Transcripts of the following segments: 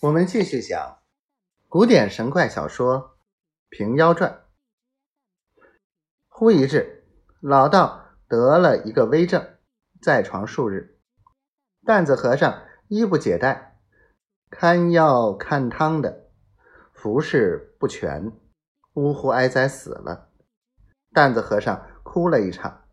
我们继续讲古典神怪小说《平妖传》。忽一日，老道得了一个危症，在床数日。担子和尚衣不解带，看药看汤的，服侍不全，呜呼哀哉死了。担子和尚哭了一场，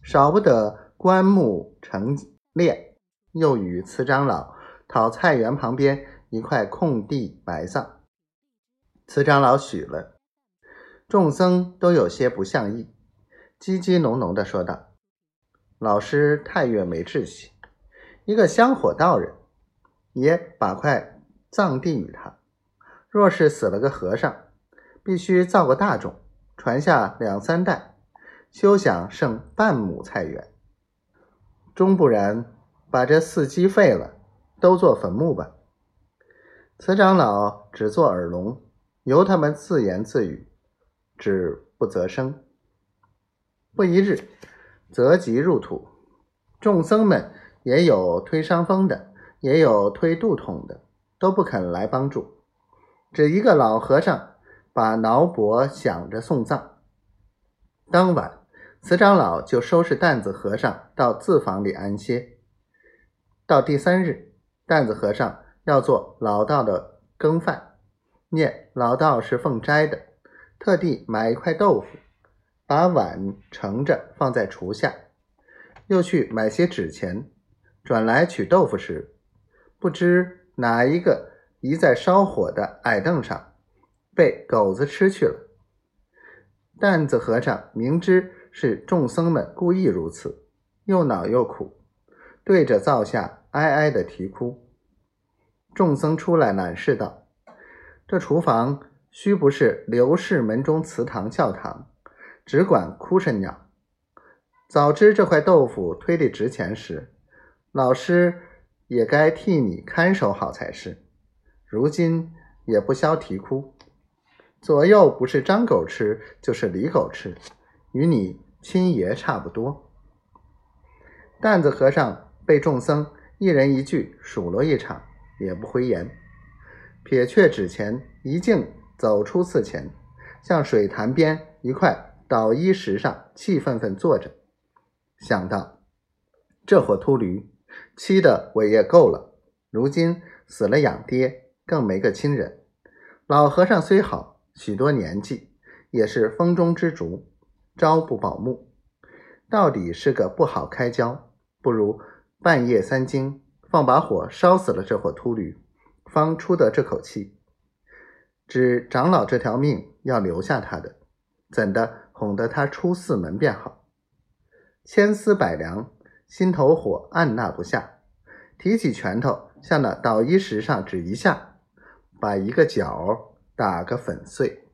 少不得棺木成殓，又与慈长老讨菜园旁边。一块空地埋葬，慈长老许了，众僧都有些不像意，叽叽哝哝的说道：“老师太越没志气，一个香火道人，也把块葬地与他。若是死了个和尚，必须造个大种，传下两三代，休想剩半亩菜园。终不然，把这寺基废了，都做坟墓吧。”慈长老只做耳聋，由他们自言自语，只不择声。不一日，择吉入土，众僧们也有推伤风的，也有推肚痛的，都不肯来帮助。只一个老和尚把挠脖想着送葬。当晚，慈长老就收拾担子和尚到自房里安歇。到第三日，担子和尚。要做老道的羹饭，念老道是奉斋的，特地买一块豆腐，把碗盛着放在厨下，又去买些纸钱，转来取豆腐时，不知哪一个移在烧火的矮凳上，被狗子吃去了。担子和尚明知是众僧们故意如此，又恼又苦，对着灶下哀哀的啼哭。众僧出来览视道：“这厨房须不是刘氏门中祠堂教堂，只管哭声鸟。早知这块豆腐推得值钱时，老师也该替你看守好才是。如今也不消啼哭，左右不是张狗吃，就是李狗吃，与你亲爷差不多。”担子和尚被众僧一人一句数落一场。也不回言，撇却纸钱，一径走出寺前，向水潭边一块捣衣石上气愤愤坐着，想到这伙秃驴欺的我也够了，如今死了养爹，更没个亲人。老和尚虽好，许多年纪，也是风中之烛，朝不保暮，到底是个不好开交，不如半夜三更。放把火烧死了这伙秃驴，方出得这口气。只长老这条命要留下他的，怎的哄得他出寺门便好？千思百量，心头火按捺不下，提起拳头向那捣衣石上指一下，把一个角打个粉碎。